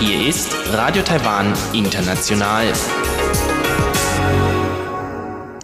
Hier ist Radio Taiwan International.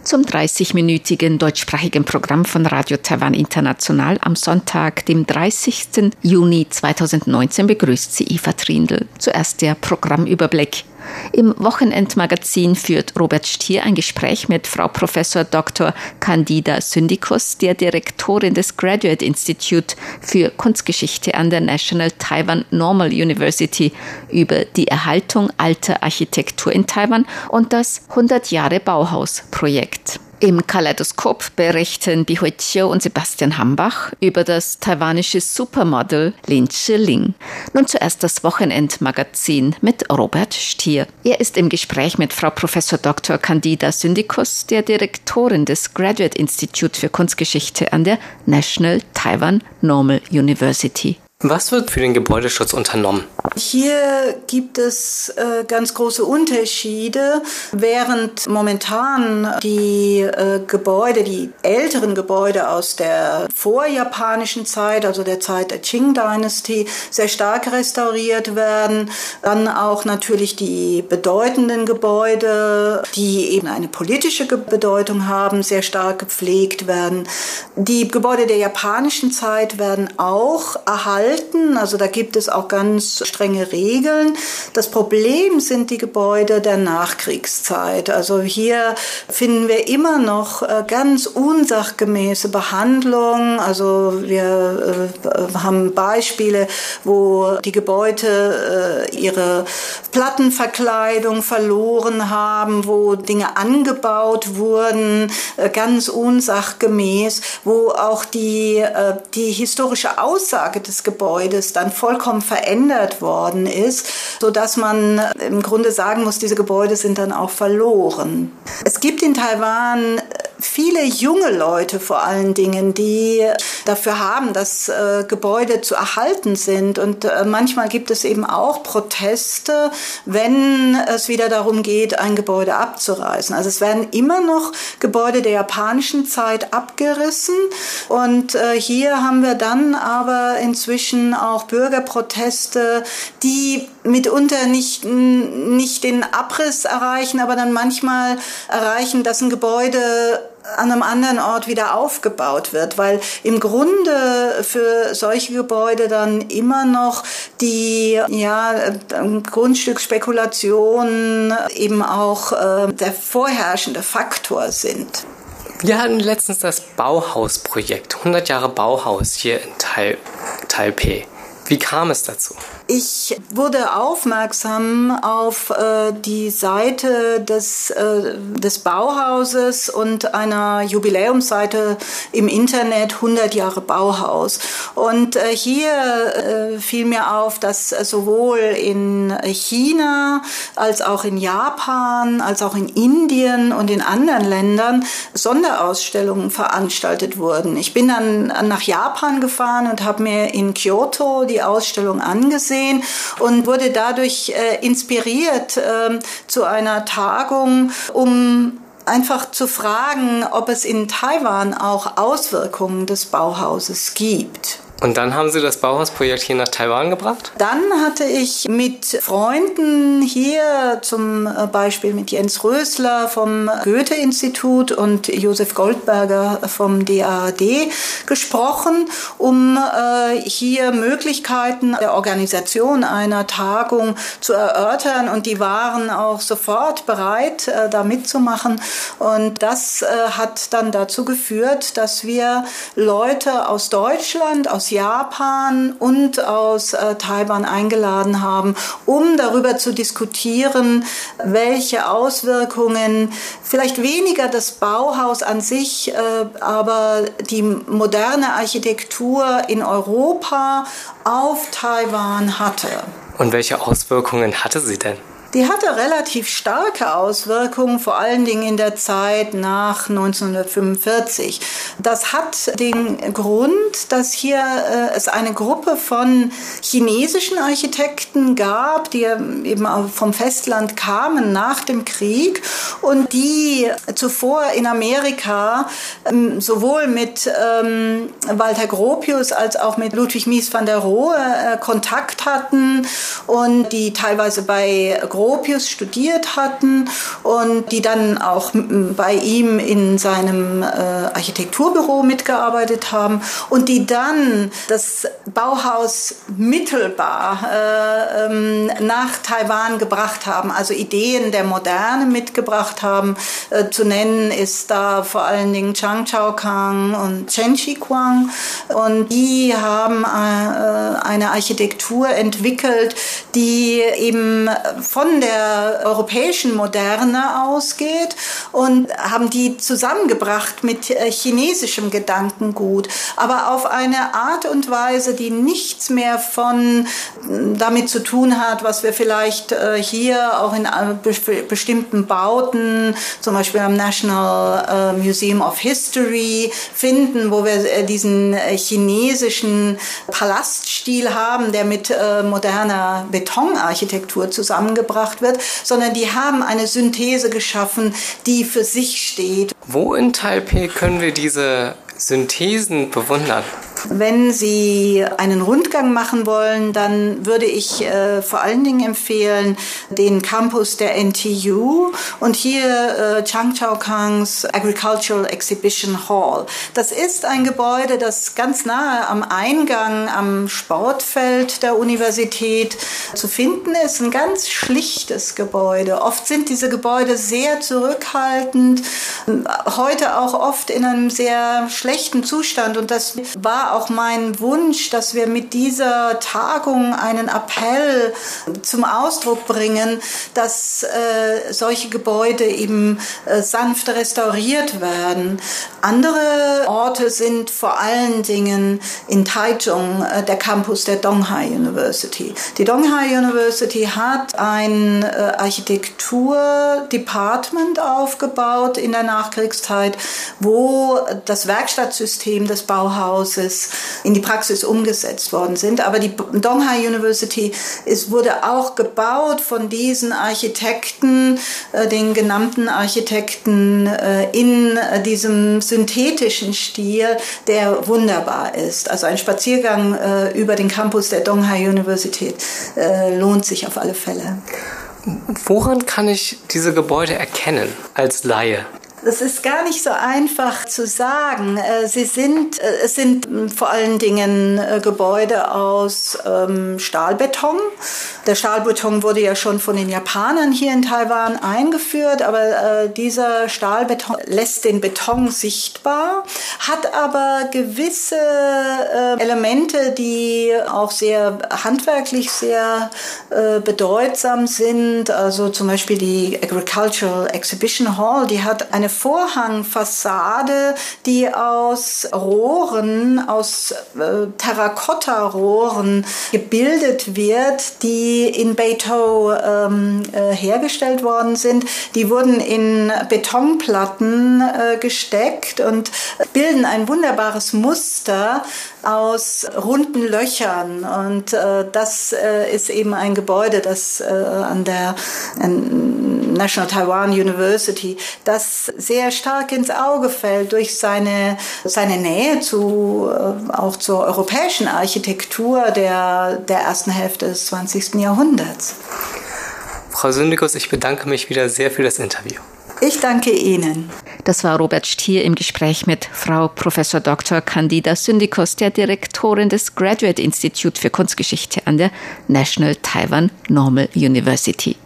Zum 30-minütigen deutschsprachigen Programm von Radio Taiwan International am Sonntag, dem 30. Juni 2019, begrüßt sie Eva Trindl. Zuerst der Programmüberblick. Im Wochenendmagazin führt Robert Stier ein Gespräch mit Frau Professor Dr. Candida Syndikus, der Direktorin des Graduate Institute für Kunstgeschichte an der National Taiwan Normal University über die Erhaltung alter Architektur in Taiwan und das 100 Jahre Bauhaus Projekt. Im Kaleidoskop berichten Bihui Chiu und Sebastian Hambach über das taiwanische Supermodel Lin Chiling. Nun zuerst das Wochenendmagazin mit Robert Stier. Er ist im Gespräch mit Frau Prof. Dr. Candida Syndikus, der Direktorin des Graduate Institute für Kunstgeschichte an der National Taiwan Normal University. Was wird für den Gebäudeschutz unternommen? Hier gibt es äh, ganz große Unterschiede. Während momentan die äh, Gebäude, die älteren Gebäude aus der vorjapanischen Zeit, also der Zeit der Qing Dynasty, sehr stark restauriert werden, dann auch natürlich die bedeutenden Gebäude, die eben eine politische Bedeutung haben, sehr stark gepflegt werden. Die Gebäude der japanischen Zeit werden auch erhalten halten. Also da gibt es auch ganz strenge Regeln. Das Problem sind die Gebäude der Nachkriegszeit. Also hier finden wir immer noch äh, ganz unsachgemäße Behandlung. Also wir äh, haben Beispiele, wo die Gebäude äh, ihre Plattenverkleidung verloren haben, wo Dinge angebaut wurden, ganz unsachgemäß, wo auch die, die historische Aussage des Gebäudes Gebäudes dann vollkommen verändert worden ist, so dass man im Grunde sagen muss, diese Gebäude sind dann auch verloren. Es gibt in Taiwan viele junge Leute vor allen Dingen, die dafür haben, dass äh, Gebäude zu erhalten sind. Und äh, manchmal gibt es eben auch Proteste, wenn es wieder darum geht, ein Gebäude abzureißen. Also es werden immer noch Gebäude der japanischen Zeit abgerissen. Und äh, hier haben wir dann aber inzwischen auch Bürgerproteste, die mitunter nicht, nicht den Abriss erreichen, aber dann manchmal erreichen, dass ein Gebäude an einem anderen Ort wieder aufgebaut wird, weil im Grunde für solche Gebäude dann immer noch die ja, Grundstücksspekulationen eben auch äh, der vorherrschende Faktor sind. Wir hatten letztens das Bauhausprojekt, 100 Jahre Bauhaus hier in Taipei. Wie kam es dazu? Ich wurde aufmerksam auf äh, die Seite des, äh, des Bauhauses und einer Jubiläumsseite im Internet 100 Jahre Bauhaus. Und äh, hier äh, fiel mir auf, dass sowohl in China als auch in Japan, als auch in Indien und in anderen Ländern Sonderausstellungen veranstaltet wurden. Ich bin dann nach Japan gefahren und habe mir in Kyoto die Ausstellung angesehen gesehen und wurde dadurch äh, inspiriert äh, zu einer Tagung, um einfach zu fragen, ob es in Taiwan auch Auswirkungen des Bauhauses gibt. Und dann haben Sie das Bauhausprojekt hier nach Taiwan gebracht? Dann hatte ich mit Freunden hier, zum äh, Beispiel mit Jens Rösler vom Goethe-Institut und Josef Goldberger vom DAAD gesprochen, um äh, hier Möglichkeiten der Organisation einer Tagung zu erörtern. Und die waren auch sofort bereit, äh, da mitzumachen. Und das hat dann dazu geführt, dass wir Leute aus Deutschland, aus Japan und aus äh, Taiwan eingeladen haben, um darüber zu diskutieren, welche Auswirkungen vielleicht weniger das Bauhaus an sich, äh, aber die moderne Architektur in Europa auf Taiwan hatte. Und welche Auswirkungen hatte sie denn? Die hatte relativ starke Auswirkungen, vor allen Dingen in der Zeit nach 1945. Das hat den Grund, dass hier äh, es eine Gruppe von chinesischen Architekten gab, die eben vom Festland kamen nach dem Krieg und die zuvor in Amerika ähm, sowohl mit ähm, Walter Gropius als auch mit Ludwig Mies van der Rohe äh, Kontakt hatten und die teilweise bei Gropius studiert hatten und die dann auch bei ihm in seinem äh, Architekturbüro mitgearbeitet haben und die dann das Bauhaus mittelbar äh, ähm, nach Taiwan gebracht haben, also Ideen der Moderne mitgebracht haben. Äh, zu nennen ist da vor allen Dingen Chang Chao Kang und Chen Shi Kuang und die haben äh, eine Architektur entwickelt, die eben von der europäischen Moderne ausgeht und haben die zusammengebracht mit äh, chinesischem Gedankengut, aber auf eine Art und Weise, die nichts mehr von mm, damit zu tun hat, was wir vielleicht äh, hier auch in äh, bestimmten Bauten, zum Beispiel am National Museum of History finden, wo wir diesen chinesischen Palaststil haben, der mit moderner Betonarchitektur zusammengebracht wird, sondern die haben eine Synthese geschaffen, die für sich steht. Wo in Taipei können wir diese Synthesen bewundern? Wenn Sie einen Rundgang machen wollen, dann würde ich äh, vor allen Dingen empfehlen den Campus der NTU und hier äh, Chang Chao Kangs Agricultural Exhibition Hall. Das ist ein Gebäude, das ganz nahe am Eingang am Sportfeld der Universität zu finden ist. Ein ganz schlichtes Gebäude. Oft sind diese Gebäude sehr zurückhaltend, heute auch oft in einem sehr schlechten Zustand und das war auch mein Wunsch, dass wir mit dieser Tagung einen Appell zum Ausdruck bringen, dass äh, solche Gebäude eben äh, sanft restauriert werden. Andere Orte sind vor allen Dingen in Taichung äh, der Campus der Donghai University. Die Donghai University hat ein äh, Architekturdepartment aufgebaut in der Nachkriegszeit, wo das Werkstattsystem des Bauhauses in die Praxis umgesetzt worden sind. Aber die Donghai University ist, wurde auch gebaut von diesen Architekten, äh, den genannten Architekten äh, in äh, diesem synthetischen Stil, der wunderbar ist. Also ein Spaziergang äh, über den Campus der Donghai University äh, lohnt sich auf alle Fälle. Woran kann ich diese Gebäude erkennen als Laie? Das ist gar nicht so einfach zu sagen. Äh, sie sind, äh, es sind hm, vor allen Dingen äh, Gebäude aus ähm, Stahlbeton. Der Stahlbeton wurde ja schon von den Japanern hier in Taiwan eingeführt, aber dieser Stahlbeton lässt den Beton sichtbar, hat aber gewisse Elemente, die auch sehr handwerklich sehr bedeutsam sind. Also zum Beispiel die Agricultural Exhibition Hall, die hat eine Vorhangfassade, die aus Rohren, aus äh, Terrakotta-Rohren gebildet wird, die in Beito ähm, äh, hergestellt worden sind. Die wurden in Betonplatten äh, gesteckt und bilden ein wunderbares Muster aus runden Löchern. Und äh, das äh, ist eben ein Gebäude, das äh, an der National Taiwan University, das sehr stark ins Auge fällt durch seine, seine Nähe zu, äh, auch zur europäischen Architektur der, der ersten Hälfte des 20. Jahrhunderts. Frau Syndikus, ich bedanke mich wieder sehr für das Interview. Ich danke Ihnen. Das war Robert Stier im Gespräch mit Frau Prof. Dr. Candida Syndikos, der Direktorin des Graduate Institute für Kunstgeschichte an der National Taiwan Normal University.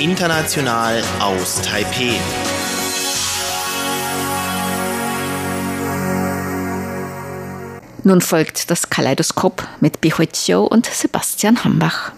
International aus Taipeh. Nun folgt das Kaleidoskop mit Bihuizio und Sebastian Hambach.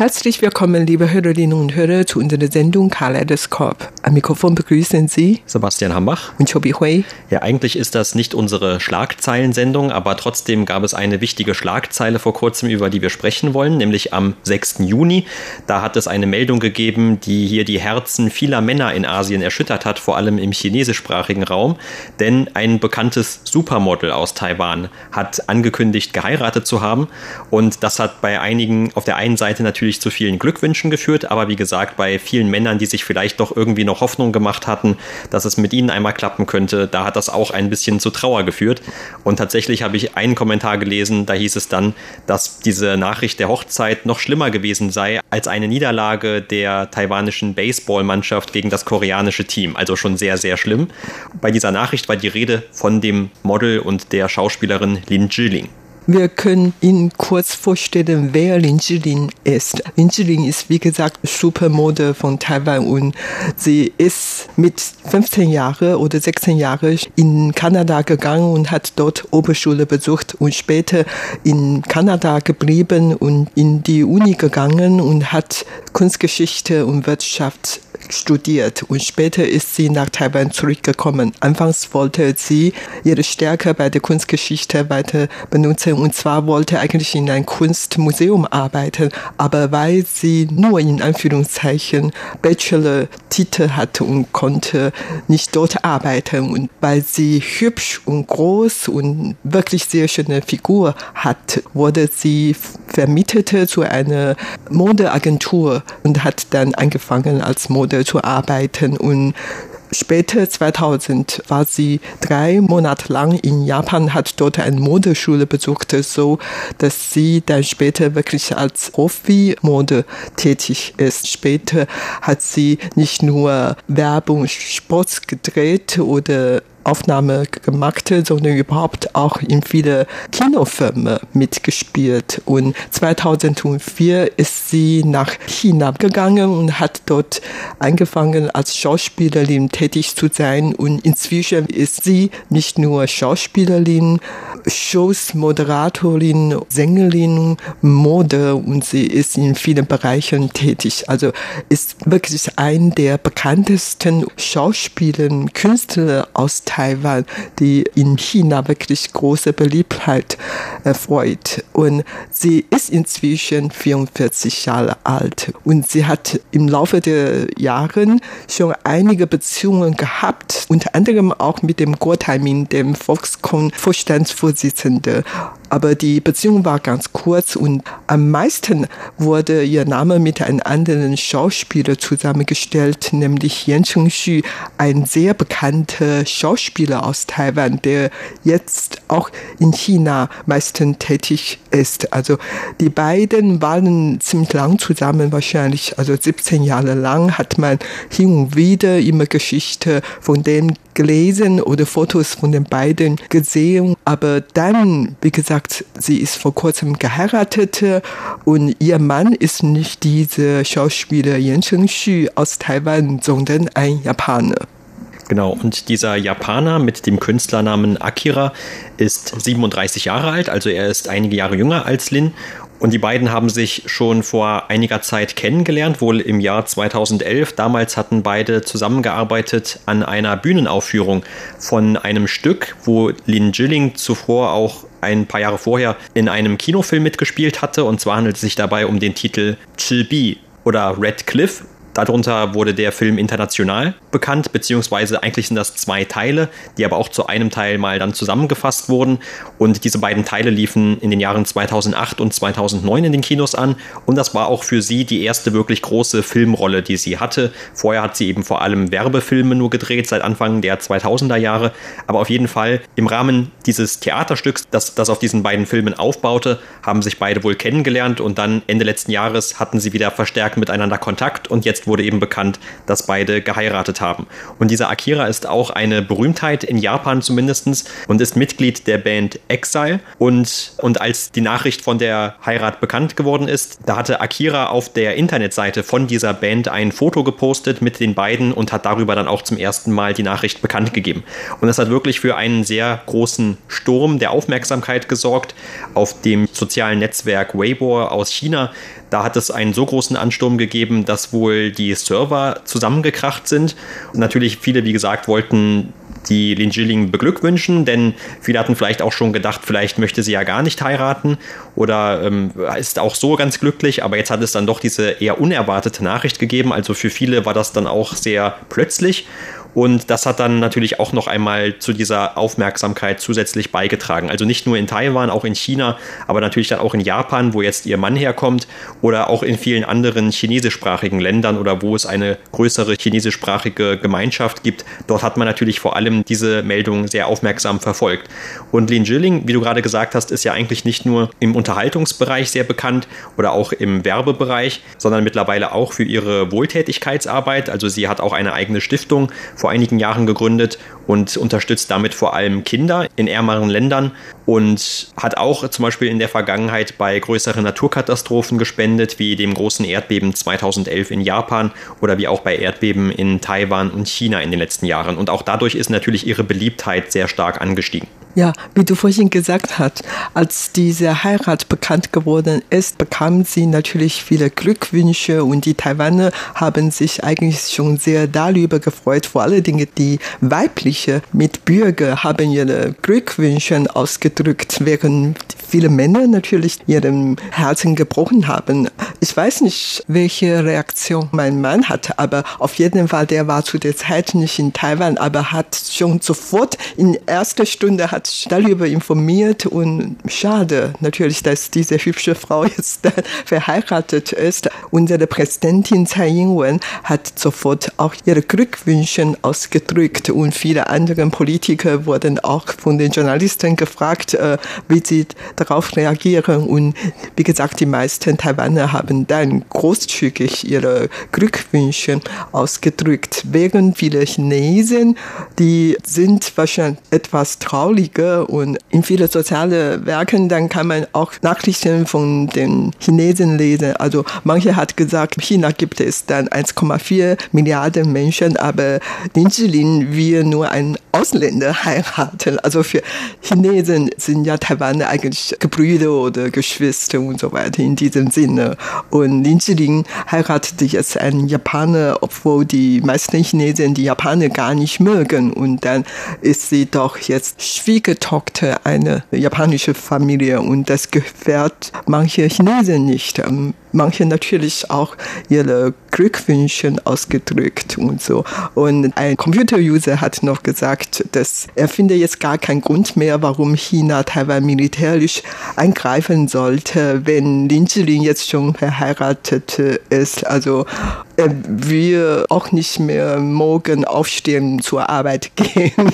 Herzlich willkommen, liebe Hörerinnen und Hörer, zu unserer Sendung Kaleidoskop. Am Mikrofon begrüßen Sie Sebastian Hambach und Chobi Hui. Ja, eigentlich ist das nicht unsere Schlagzeilensendung, aber trotzdem gab es eine wichtige Schlagzeile vor kurzem, über die wir sprechen wollen, nämlich am 6. Juni. Da hat es eine Meldung gegeben, die hier die Herzen vieler Männer in Asien erschüttert hat, vor allem im chinesischsprachigen Raum. Denn ein bekanntes Supermodel aus Taiwan hat angekündigt, geheiratet zu haben. Und das hat bei einigen auf der einen Seite natürlich natürlich zu vielen Glückwünschen geführt, aber wie gesagt, bei vielen Männern, die sich vielleicht doch irgendwie noch Hoffnung gemacht hatten, dass es mit ihnen einmal klappen könnte, da hat das auch ein bisschen zu Trauer geführt. Und tatsächlich habe ich einen Kommentar gelesen, da hieß es dann, dass diese Nachricht der Hochzeit noch schlimmer gewesen sei als eine Niederlage der taiwanischen Baseballmannschaft gegen das koreanische Team. Also schon sehr, sehr schlimm. Bei dieser Nachricht war die Rede von dem Model und der Schauspielerin Lin Zhiling. Wir können Ihnen kurz vorstellen, wer Lin Zhilin ist. Lin Zhilin ist, wie gesagt, Supermodel von Taiwan und sie ist mit 15 Jahren oder 16 Jahren in Kanada gegangen und hat dort Oberschule besucht und später in Kanada geblieben und in die Uni gegangen und hat Kunstgeschichte und Wirtschaft studiert und später ist sie nach Taiwan zurückgekommen. Anfangs wollte sie ihre Stärke bei der Kunstgeschichte weiter benutzen und zwar wollte eigentlich in ein Kunstmuseum arbeiten, aber weil sie nur in Anführungszeichen Bachelor-Titel hatte und konnte nicht dort arbeiten und weil sie hübsch und groß und wirklich sehr schöne Figur hat, wurde sie vermittete zu einer Modeagentur und hat dann angefangen als Mode zu arbeiten und Später 2000 war sie drei Monate lang in Japan, hat dort eine Modeschule besucht, so dass sie dann später wirklich als Profi-Mode tätig ist. Später hat sie nicht nur Werbung, Sports gedreht oder Aufnahme gemacht, sondern überhaupt auch in viele Kinofilme mitgespielt. Und 2004 ist sie nach China gegangen und hat dort angefangen als Schauspielerin tätig zu sein. Und inzwischen ist sie nicht nur Schauspielerin, Shows, Moderatorin, Sängerin, Mode und sie ist in vielen Bereichen tätig. Also ist wirklich ein der bekanntesten Schauspieler, Künstler aus Taiwan, die in China wirklich große Beliebtheit erfreut. Und sie ist inzwischen 44 Jahre alt und sie hat im Laufe der Jahre schon einige Beziehungen gehabt, unter anderem auch mit dem Guo Taimin, dem Volkskongress-Vorstandsvorsitzenden aber die Beziehung war ganz kurz und am meisten wurde ihr Name mit einem anderen Schauspieler zusammengestellt, nämlich Yan Chengxu, ein sehr bekannter Schauspieler aus Taiwan, der jetzt auch in China meistens tätig ist. Also die beiden waren ziemlich lang zusammen, wahrscheinlich also 17 Jahre lang hat man hin und wieder immer Geschichte von dem gelesen oder Fotos von den beiden gesehen. Aber dann, wie gesagt, sie ist vor kurzem geheiratet und ihr Mann ist nicht dieser Schauspieler Yan Chengxu aus Taiwan, sondern ein Japaner. Genau, und dieser Japaner mit dem Künstlernamen Akira ist 37 Jahre alt, also er ist einige Jahre jünger als Lin und die beiden haben sich schon vor einiger Zeit kennengelernt, wohl im Jahr 2011. Damals hatten beide zusammengearbeitet an einer Bühnenaufführung von einem Stück, wo Lin Jilling zuvor auch ein paar Jahre vorher in einem Kinofilm mitgespielt hatte. Und zwar handelt es sich dabei um den Titel Chibi oder Red Cliff Darunter wurde der Film international bekannt, beziehungsweise eigentlich sind das zwei Teile, die aber auch zu einem Teil mal dann zusammengefasst wurden. Und diese beiden Teile liefen in den Jahren 2008 und 2009 in den Kinos an. Und das war auch für sie die erste wirklich große Filmrolle, die sie hatte. Vorher hat sie eben vor allem Werbefilme nur gedreht, seit Anfang der 2000er Jahre. Aber auf jeden Fall im Rahmen dieses Theaterstücks, das, das auf diesen beiden Filmen aufbaute, haben sich beide wohl kennengelernt und dann Ende letzten Jahres hatten sie wieder verstärkt miteinander Kontakt und jetzt jetzt wurde eben bekannt, dass beide geheiratet haben. Und dieser Akira ist auch eine Berühmtheit in Japan zumindest und ist Mitglied der Band Exile. Und, und als die Nachricht von der Heirat bekannt geworden ist, da hatte Akira auf der Internetseite von dieser Band ein Foto gepostet mit den beiden und hat darüber dann auch zum ersten Mal die Nachricht bekannt gegeben. Und das hat wirklich für einen sehr großen Sturm der Aufmerksamkeit gesorgt auf dem sozialen Netzwerk Weibo aus China. Da hat es einen so großen Ansturm gegeben, dass wohl die Server zusammengekracht sind. Und natürlich viele, wie gesagt, wollten die Lin Jilling beglückwünschen, denn viele hatten vielleicht auch schon gedacht, vielleicht möchte sie ja gar nicht heiraten oder ähm, ist auch so ganz glücklich, aber jetzt hat es dann doch diese eher unerwartete Nachricht gegeben. Also für viele war das dann auch sehr plötzlich und das hat dann natürlich auch noch einmal zu dieser Aufmerksamkeit zusätzlich beigetragen. Also nicht nur in Taiwan, auch in China, aber natürlich dann auch in Japan, wo jetzt ihr Mann herkommt, oder auch in vielen anderen chinesischsprachigen Ländern oder wo es eine größere chinesischsprachige Gemeinschaft gibt. Dort hat man natürlich vor allem diese Meldung sehr aufmerksam verfolgt. Und Lin Jilling, wie du gerade gesagt hast, ist ja eigentlich nicht nur im Unterhaltungsbereich sehr bekannt oder auch im Werbebereich, sondern mittlerweile auch für ihre Wohltätigkeitsarbeit. Also sie hat auch eine eigene Stiftung vor einigen Jahren gegründet und unterstützt damit vor allem Kinder in ärmeren Ländern und hat auch zum Beispiel in der Vergangenheit bei größeren Naturkatastrophen gespendet, wie dem großen Erdbeben 2011 in Japan oder wie auch bei Erdbeben in Taiwan und China in den letzten Jahren. Und auch dadurch ist natürlich ihre Beliebtheit sehr stark angestiegen. Ja, wie du vorhin gesagt hast, als diese Heirat bekannt geworden ist, bekam sie natürlich viele Glückwünsche und die Taiwaner haben sich eigentlich schon sehr darüber gefreut. Vor allen Dingen die weibliche Mitbürger haben ihre Glückwünsche ausgedrückt, während viele Männer natürlich ihrem Herzen gebrochen haben. Ich weiß nicht, welche Reaktion mein Mann hatte, aber auf jeden Fall, der war zu der Zeit nicht in Taiwan, aber hat schon sofort in erster Stunde hat darüber informiert und schade natürlich, dass diese hübsche Frau jetzt verheiratet ist. Unsere Präsidentin Tsai Ing-wen hat sofort auch ihre Glückwünsche ausgedrückt und viele andere Politiker wurden auch von den Journalisten gefragt, äh, wie sie darauf reagieren. Und wie gesagt, die meisten Taiwaner haben dann großzügig ihre Glückwünsche ausgedrückt. Während viele Chinesen, die sind wahrscheinlich etwas trauriger und in viele soziale Werken, dann kann man auch Nachrichten von den Chinesen lesen. Also manche hat gesagt, in China gibt es dann 1,4 Milliarden Menschen, aber Lin Zilin will nur einen Ausländer heiraten. Also für Chinesen sind ja Taiwaner eigentlich Gebrüder oder Geschwister und so weiter in diesem Sinne. Und Lin Zilin heiratete jetzt einen Japaner, obwohl die meisten Chinesen die Japaner gar nicht mögen. Und dann ist sie doch jetzt Schwiegertochter einer japanischen Familie und das gefällt manche Chinesen nicht. Manche natürlich auch ihre Glückwünsche ausgedrückt und so. Und ein Computer-User hat noch gesagt, dass er finde jetzt gar keinen Grund mehr, warum China Taiwan militärisch eingreifen sollte, wenn Lin Zilin jetzt schon verheiratet ist. Also er will auch nicht mehr morgen aufstehen zur Arbeit gehen.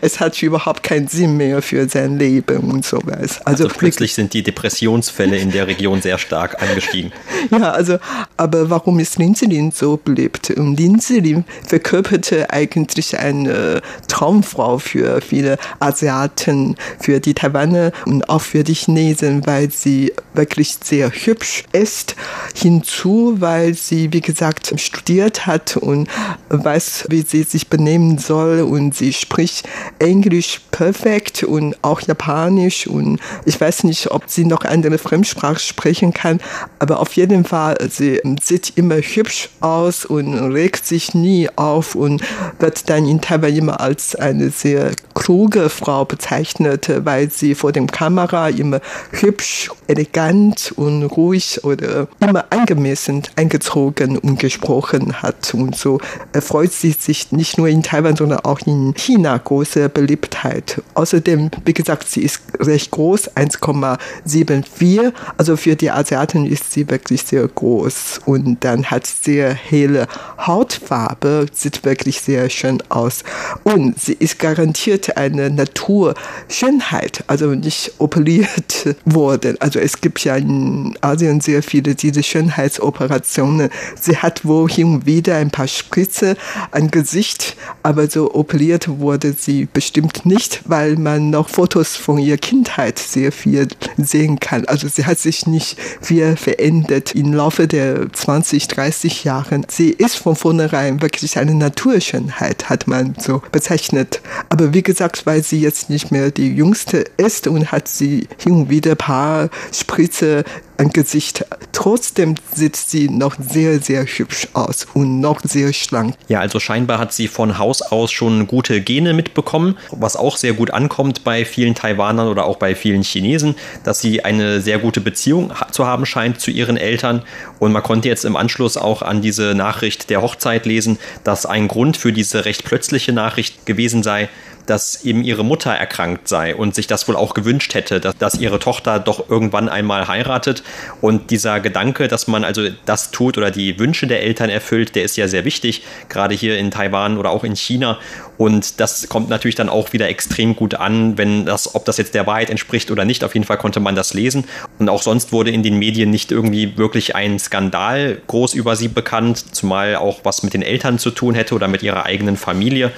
es hat überhaupt keinen Sinn mehr für sein Leben und sowas. Also, also plötzlich sind die Depressionsfälle in der Region sehr stark angestiegen. ja, also, aber warum ist Linzelin so beliebt? Und Linzelin verkörperte eigentlich eine Traumfrau für viele Asiaten, für die Taiwaner und auch für die Chinesen, weil sie wirklich sehr hübsch ist. Hinzu, weil sie, wie gesagt, studiert hat und weiß, wie sie sich benehmen soll und sie spricht Englisch perfekt und auch Japanisch und ich weiß nicht, ob sie noch andere Fremdsprache sprechen kann, aber auf jeden Fall, sie sieht immer hübsch aus und regt sich nie auf und wird dann in Taiwan immer als eine sehr kluge Frau bezeichnet, weil sie vor dem Kamera immer hübsch, elegant und ruhig oder immer angemessen eingezogen und gesprochen hat und so erfreut sie sich nicht nur in Taiwan, sondern auch in China groß große Beliebtheit. Außerdem, wie gesagt, sie ist recht groß, 1,74. Also für die Asiaten ist sie wirklich sehr groß und dann hat sehr helle Hautfarbe, sieht wirklich sehr schön aus. Und sie ist garantiert eine Naturschönheit, also nicht operiert worden. Also es gibt ja in Asien sehr viele diese Schönheitsoperationen. Sie hat wohl hin und wieder ein paar Spritze an Gesicht, aber so operiert wurde sie bestimmt nicht, weil man noch Fotos von ihrer Kindheit sehr viel sehen kann. Also sie hat sich nicht viel verändert im Laufe der 20, 30 Jahren. Sie ist von vornherein wirklich eine Naturschönheit, hat man so bezeichnet. Aber wie gesagt, weil sie jetzt nicht mehr die jüngste ist und hat sie hin und wieder ein paar Spritze Gesicht. Trotzdem sieht sie noch sehr, sehr hübsch aus und noch sehr schlank. Ja, also scheinbar hat sie von Haus aus schon gute Gene mitbekommen, was auch sehr gut ankommt bei vielen Taiwanern oder auch bei vielen Chinesen, dass sie eine sehr gute Beziehung zu haben scheint zu ihren Eltern. Und man konnte jetzt im Anschluss auch an diese Nachricht der Hochzeit lesen, dass ein Grund für diese recht plötzliche Nachricht gewesen sei, dass eben ihre Mutter erkrankt sei und sich das wohl auch gewünscht hätte, dass, dass ihre Tochter doch irgendwann einmal heiratet. Und dieser Gedanke, dass man also das tut oder die Wünsche der Eltern erfüllt, der ist ja sehr wichtig, gerade hier in Taiwan oder auch in China. Und das kommt natürlich dann auch wieder extrem gut an, wenn das, ob das jetzt der Wahrheit entspricht oder nicht. Auf jeden Fall konnte man das lesen. Und auch sonst wurde in den Medien nicht irgendwie wirklich ein Skandal groß über sie bekannt, zumal auch was mit den Eltern zu tun hätte oder mit ihrer eigenen Familie.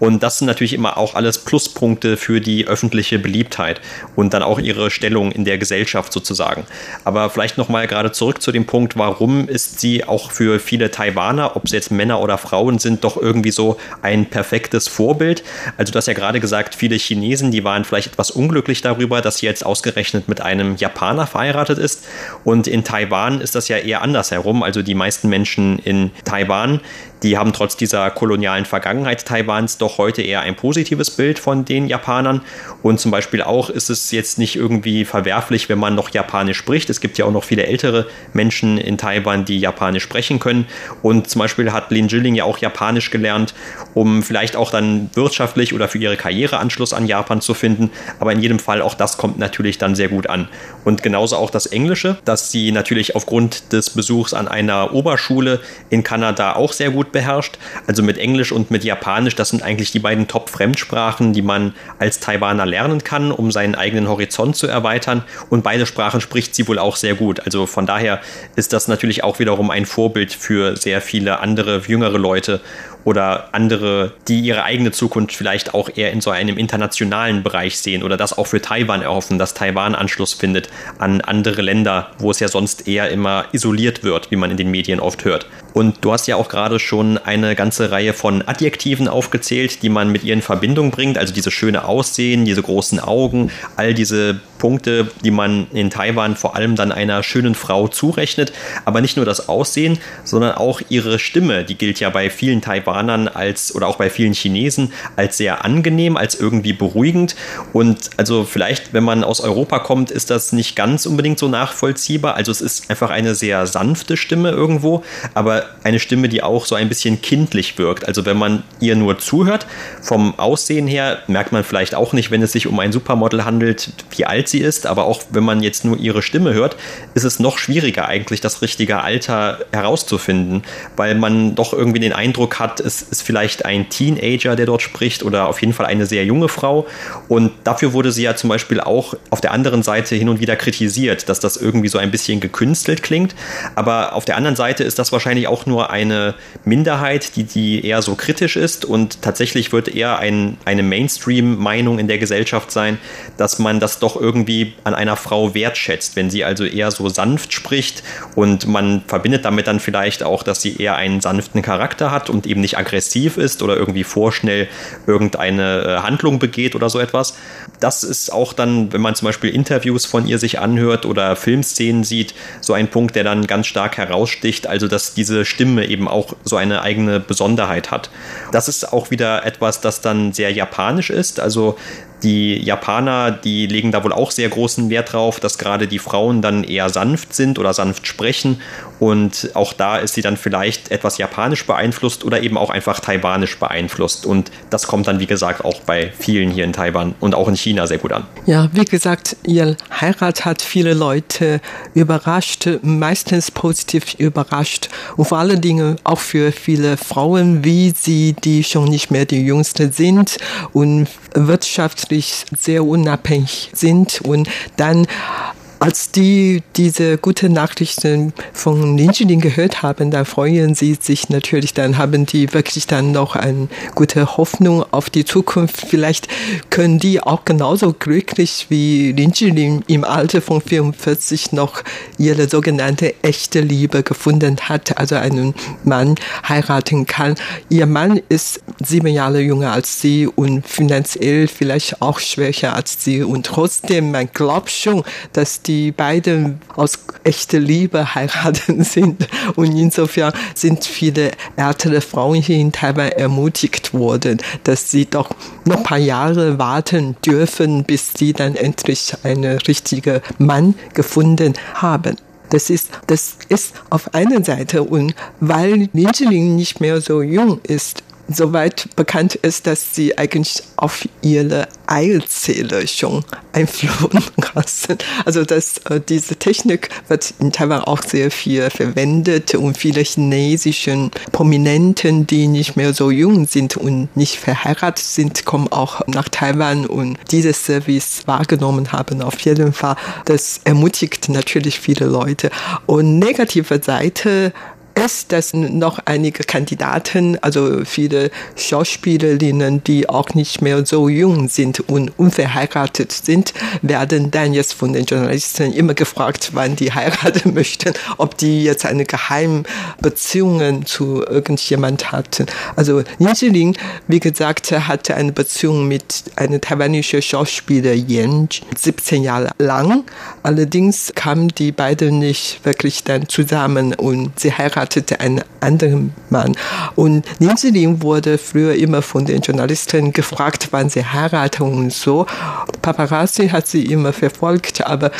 Und das sind natürlich immer auch alles Pluspunkte für die öffentliche Beliebtheit und dann auch ihre Stellung in der Gesellschaft sozusagen. Aber vielleicht nochmal gerade zurück zu dem Punkt, warum ist sie auch für viele Taiwaner, ob es jetzt Männer oder Frauen sind, doch irgendwie so ein perfektes Vorbild. Also du hast ja gerade gesagt, viele Chinesen, die waren vielleicht etwas unglücklich darüber, dass sie jetzt ausgerechnet mit einem Japaner verheiratet ist. Und in Taiwan ist das ja eher andersherum. Also die meisten Menschen in Taiwan, die haben trotz dieser kolonialen Vergangenheit Taiwans doch heute eher ein positives Bild von den Japanern. Und zum Beispiel auch ist es jetzt nicht irgendwie verwerflich, wenn man noch Japanisch spricht. Es gibt ja auch noch viele ältere Menschen in Taiwan, die Japanisch sprechen können. Und zum Beispiel hat Lin Jilling ja auch Japanisch gelernt, um vielleicht auch dann wirtschaftlich oder für ihre Karriere Anschluss an Japan zu finden. Aber in jedem Fall auch das kommt natürlich dann sehr gut an. Und genauso auch das Englische, das sie natürlich aufgrund des Besuchs an einer Oberschule in Kanada auch sehr gut beherrscht. Also mit Englisch und mit Japanisch, das sind eigentlich die beiden Top-Fremdsprachen, die man als Taiwaner lernen kann, um seinen eigenen Horizont zu erweitern. Und beide Sprachen spricht sie wohl auch sehr gut. Also von daher ist das natürlich auch wiederum ein Vorbild für sehr viele andere jüngere Leute oder andere, die ihre eigene Zukunft vielleicht auch eher in so einem internationalen Bereich sehen oder das auch für Taiwan erhoffen, dass Taiwan Anschluss findet an andere Länder, wo es ja sonst eher immer isoliert wird, wie man in den Medien oft hört. Und du hast ja auch gerade schon eine ganze Reihe von Adjektiven aufgezählt, die man mit ihr in Verbindung bringt, also diese schöne Aussehen, diese großen Augen, all diese Punkte, die man in Taiwan vor allem dann einer schönen Frau zurechnet, aber nicht nur das Aussehen, sondern auch ihre Stimme, die gilt ja bei vielen Taiwan Japanern als oder auch bei vielen Chinesen als sehr angenehm, als irgendwie beruhigend. Und also vielleicht, wenn man aus Europa kommt, ist das nicht ganz unbedingt so nachvollziehbar. Also es ist einfach eine sehr sanfte Stimme irgendwo, aber eine Stimme, die auch so ein bisschen kindlich wirkt. Also wenn man ihr nur zuhört, vom Aussehen her merkt man vielleicht auch nicht, wenn es sich um ein Supermodel handelt, wie alt sie ist, aber auch wenn man jetzt nur ihre Stimme hört, ist es noch schwieriger eigentlich das richtige Alter herauszufinden, weil man doch irgendwie den Eindruck hat, es ist vielleicht ein Teenager, der dort spricht oder auf jeden Fall eine sehr junge Frau. Und dafür wurde sie ja zum Beispiel auch auf der anderen Seite hin und wieder kritisiert, dass das irgendwie so ein bisschen gekünstelt klingt. Aber auf der anderen Seite ist das wahrscheinlich auch nur eine Minderheit, die, die eher so kritisch ist. Und tatsächlich wird eher ein, eine Mainstream-Meinung in der Gesellschaft sein, dass man das doch irgendwie an einer Frau wertschätzt, wenn sie also eher so sanft spricht und man verbindet damit dann vielleicht auch, dass sie eher einen sanften Charakter hat und eben nicht nicht aggressiv ist oder irgendwie vorschnell irgendeine äh, Handlung begeht oder so etwas. Das ist auch dann, wenn man zum Beispiel Interviews von ihr sich anhört oder Filmszenen sieht, so ein Punkt, der dann ganz stark heraussticht, also dass diese Stimme eben auch so eine eigene Besonderheit hat. Das ist auch wieder etwas, das dann sehr japanisch ist. Also Die Japaner, die legen da wohl auch sehr großen Wert drauf, dass gerade die Frauen dann eher sanft sind oder sanft sprechen. Und auch da ist sie dann vielleicht etwas japanisch beeinflusst oder eben auch einfach taiwanisch beeinflusst. Und das kommt dann, wie gesagt, auch bei vielen hier in Taiwan und auch in China sehr gut an. Ja, wie gesagt, ihr Heirat hat viele Leute überrascht, meistens positiv überrascht. Und vor allen Dingen auch für viele Frauen, wie sie, die schon nicht mehr die Jüngste sind und wirtschaftlich sehr unabhängig sind und dann als die diese gute Nachrichten von Ninjilin gehört haben, dann freuen sie sich natürlich, dann haben die wirklich dann noch eine gute Hoffnung auf die Zukunft. Vielleicht können die auch genauso glücklich wie Ninjilin im Alter von 44 noch ihre sogenannte echte Liebe gefunden hat, also einen Mann heiraten kann. Ihr Mann ist sieben Jahre jünger als sie und finanziell vielleicht auch schwächer als sie und trotzdem, man glaubt schon, dass die die beiden aus echter Liebe heiraten sind. Und insofern sind viele ältere Frauen hier in Taiwan ermutigt worden, dass sie doch noch ein paar Jahre warten dürfen, bis sie dann endlich einen richtigen Mann gefunden haben. Das ist, das ist auf einer Seite und weil Ninjiling nicht mehr so jung ist, soweit bekannt ist, dass sie eigentlich auf ihre Eilzähler schon einflogen lassen. Also dass äh, diese Technik wird in Taiwan auch sehr viel verwendet und viele chinesischen Prominenten, die nicht mehr so jung sind und nicht verheiratet sind, kommen auch nach Taiwan und dieses Service wahrgenommen haben. Auf jeden Fall, das ermutigt natürlich viele Leute. Und negative Seite ist, dass noch einige Kandidaten, also viele Schauspielerinnen, die auch nicht mehr so jung sind und unverheiratet sind, werden dann jetzt von den Journalisten immer gefragt, wann die heiraten möchten, ob die jetzt eine geheime Beziehung zu irgendjemand hatten. Also Lin Zhiling, wie gesagt, hatte eine Beziehung mit einer taiwanischen Schauspieler Yan 17 Jahre lang. Allerdings kamen die beiden nicht wirklich dann zusammen und sie heiraten heiratete einen anderen Mann. Und Lin wurde früher immer von den Journalisten gefragt, wann sie heiraten und so. Paparazzi hat sie immer verfolgt, aber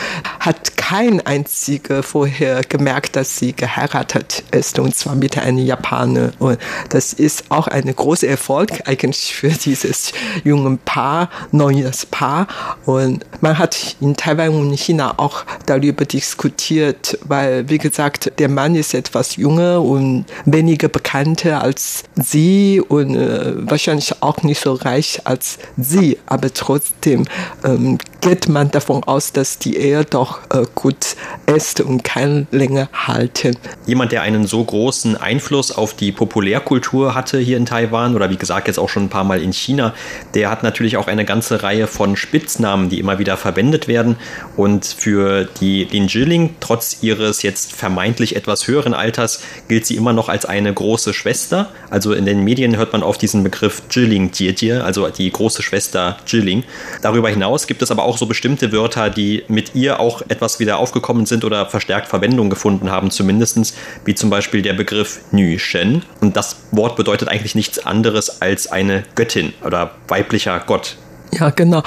hat kein einziger vorher gemerkt, dass sie geheiratet ist, und zwar mit einem Japaner. Und das ist auch ein großer Erfolg eigentlich für dieses junge Paar, neues Paar. Und man hat in Taiwan und China auch darüber diskutiert, weil, wie gesagt, der Mann ist etwas jünger junge und weniger bekannte als sie und äh, wahrscheinlich auch nicht so reich als sie, aber trotzdem ähm, geht man davon aus, dass die Ehe doch äh, gut ist und kann länger halten. Jemand, der einen so großen Einfluss auf die Populärkultur hatte hier in Taiwan oder wie gesagt jetzt auch schon ein paar Mal in China, der hat natürlich auch eine ganze Reihe von Spitznamen, die immer wieder verwendet werden und für die Lin Jiling, trotz ihres jetzt vermeintlich etwas höheren Alters, gilt sie immer noch als eine große Schwester. Also in den Medien hört man oft diesen Begriff Jiling Jie, also die große Schwester Jiling. Darüber hinaus gibt es aber auch so bestimmte Wörter, die mit ihr auch etwas wieder aufgekommen sind oder verstärkt Verwendung gefunden haben, zumindest, wie zum Beispiel der Begriff Nü Shen. Und das Wort bedeutet eigentlich nichts anderes als eine Göttin oder weiblicher Gott. Ja, genau.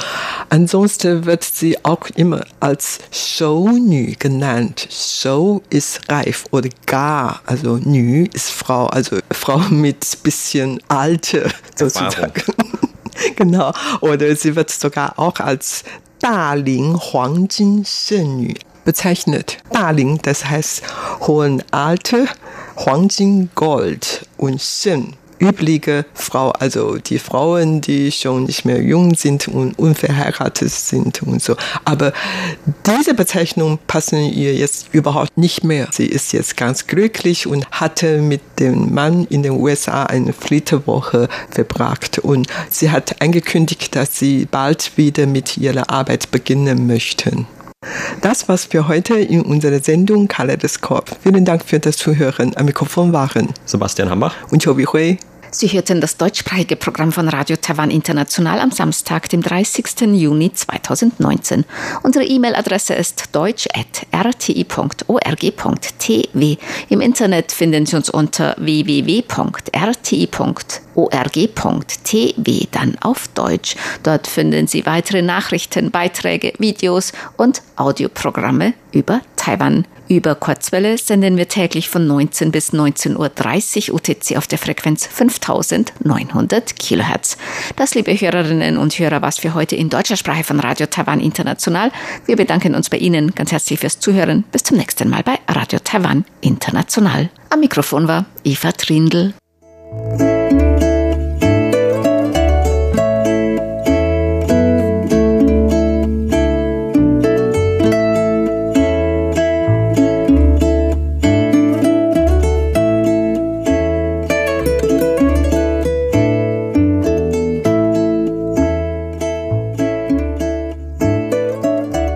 Ansonsten wird sie auch immer als Shounü genannt. Shou ist reif oder gar, also Nü ist Frau, also Frau mit bisschen Alter sozusagen. genau. Oder sie wird sogar auch als Daling Huangjin Shenyu bezeichnet. Daling, das heißt hohen Alter, Huangjin Gold und Shen übliche Frau, also die Frauen, die schon nicht mehr jung sind und unverheiratet sind und so. Aber diese Bezeichnungen passen ihr jetzt überhaupt nicht mehr. Sie ist jetzt ganz glücklich und hatte mit dem Mann in den USA eine Flitterwoche verbracht und sie hat angekündigt, dass sie bald wieder mit ihrer Arbeit beginnen möchten. Das war's für heute in unserer Sendung Kaleidoskop. Vielen Dank für das Zuhören. Am Mikrofon waren Sebastian Hambach und Chobi Hui. Sie hörten das deutschsprachige Programm von Radio Taiwan International am Samstag, dem 30. Juni 2019. Unsere E-Mail-Adresse ist deutsch.rti.org.tw. Im Internet finden Sie uns unter www.rti.org.tw, dann auf Deutsch. Dort finden Sie weitere Nachrichten, Beiträge, Videos und Audioprogramme über Taiwan. Über Kurzwelle senden wir täglich von 19 bis 19.30 Uhr UTC auf der Frequenz 5900 Kilohertz. Das, liebe Hörerinnen und Hörer, was für heute in deutscher Sprache von Radio Taiwan International. Wir bedanken uns bei Ihnen ganz herzlich fürs Zuhören. Bis zum nächsten Mal bei Radio Taiwan International. Am Mikrofon war Eva Trindl.